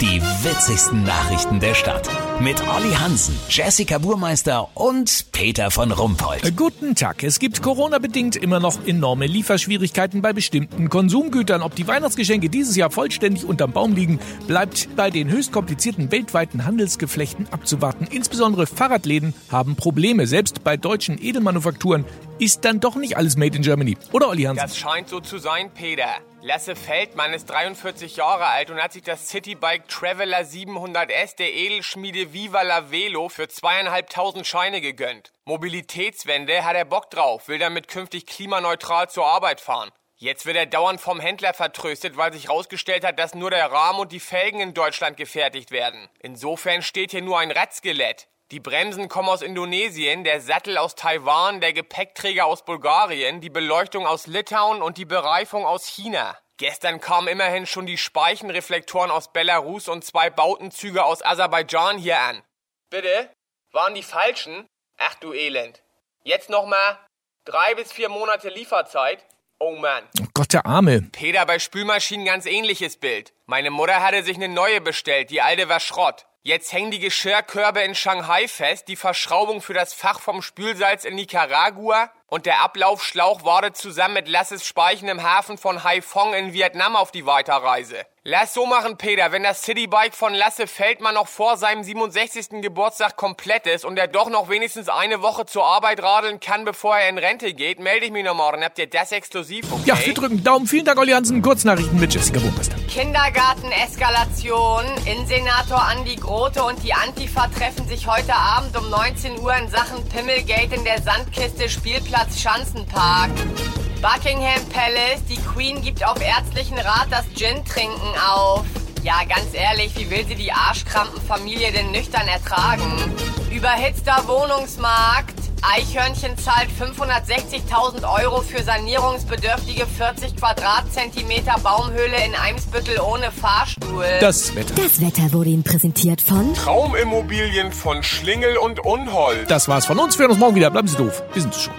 Die witzigsten Nachrichten der Stadt. Mit Olli Hansen, Jessica Burmeister und Peter von Rumpold. Äh, Guten Tag. Es gibt Corona-bedingt immer noch enorme Lieferschwierigkeiten bei bestimmten Konsumgütern. Ob die Weihnachtsgeschenke dieses Jahr vollständig unterm Baum liegen, bleibt bei den höchst komplizierten weltweiten Handelsgeflechten abzuwarten. Insbesondere Fahrradläden haben Probleme. Selbst bei deutschen Edelmanufakturen ist dann doch nicht alles made in Germany. Oder Olli Hansen? Das scheint so zu sein, Peter. Lasse Feldmann ist 43 Jahre alt und hat sich das Citybike Traveler 700S der Edelschmiede Viva la Velo für zweieinhalbtausend Scheine gegönnt. Mobilitätswende hat er Bock drauf, will damit künftig klimaneutral zur Arbeit fahren. Jetzt wird er dauernd vom Händler vertröstet, weil sich herausgestellt hat, dass nur der Rahmen und die Felgen in Deutschland gefertigt werden. Insofern steht hier nur ein Radskelett. Die Bremsen kommen aus Indonesien, der Sattel aus Taiwan, der Gepäckträger aus Bulgarien, die Beleuchtung aus Litauen und die Bereifung aus China. Gestern kamen immerhin schon die Speichenreflektoren aus Belarus und zwei Bautenzüge aus Aserbaidschan hier an. Bitte? Waren die falschen? Ach du Elend. Jetzt nochmal drei bis vier Monate Lieferzeit? Oh Mann. Oh Gott, der Arme. Peter bei Spülmaschinen ganz ähnliches Bild. Meine Mutter hatte sich eine neue bestellt, die alte war Schrott. Jetzt hängen die Geschirrkörbe in Shanghai fest, die Verschraubung für das Fach vom Spülsalz in Nicaragua und der Ablaufschlauch wartet zusammen mit Lasses Speichen im Hafen von Haiphong in Vietnam auf die Weiterreise. Lass so machen, Peter, wenn das Citybike von Lasse Feldmann noch vor seinem 67. Geburtstag komplett ist und er doch noch wenigstens eine Woche zur Arbeit radeln kann, bevor er in Rente geht, melde ich mich noch morgen. Habt ihr das exklusiv, okay? Ja, wir drücken Daumen. Vielen Dank, Olli Hansen. Kurznachrichten mit Jessica Burmeister. Kindergarten-Eskalation. Innensenator Andi Grote und die Antifa treffen sich heute Abend um 19 Uhr in Sachen Pimmelgate in der Sandkiste Spielplatz Schanzenpark. Buckingham Palace. Die Queen gibt auf ärztlichen Rat das Gin-Trinken auf. Ja, ganz ehrlich, wie will sie die Arschkrampenfamilie denn nüchtern ertragen? Überhitzter Wohnungsmarkt. Eichhörnchen zahlt 560.000 Euro für sanierungsbedürftige 40 Quadratzentimeter Baumhöhle in Eimsbüttel ohne Fahrstuhl. Das Wetter. Das Wetter wurde Ihnen präsentiert von Traumimmobilien von Schlingel und Unhold. Das war's von uns. Wir hören uns morgen wieder. Bleiben Sie doof. Wir sind es schon.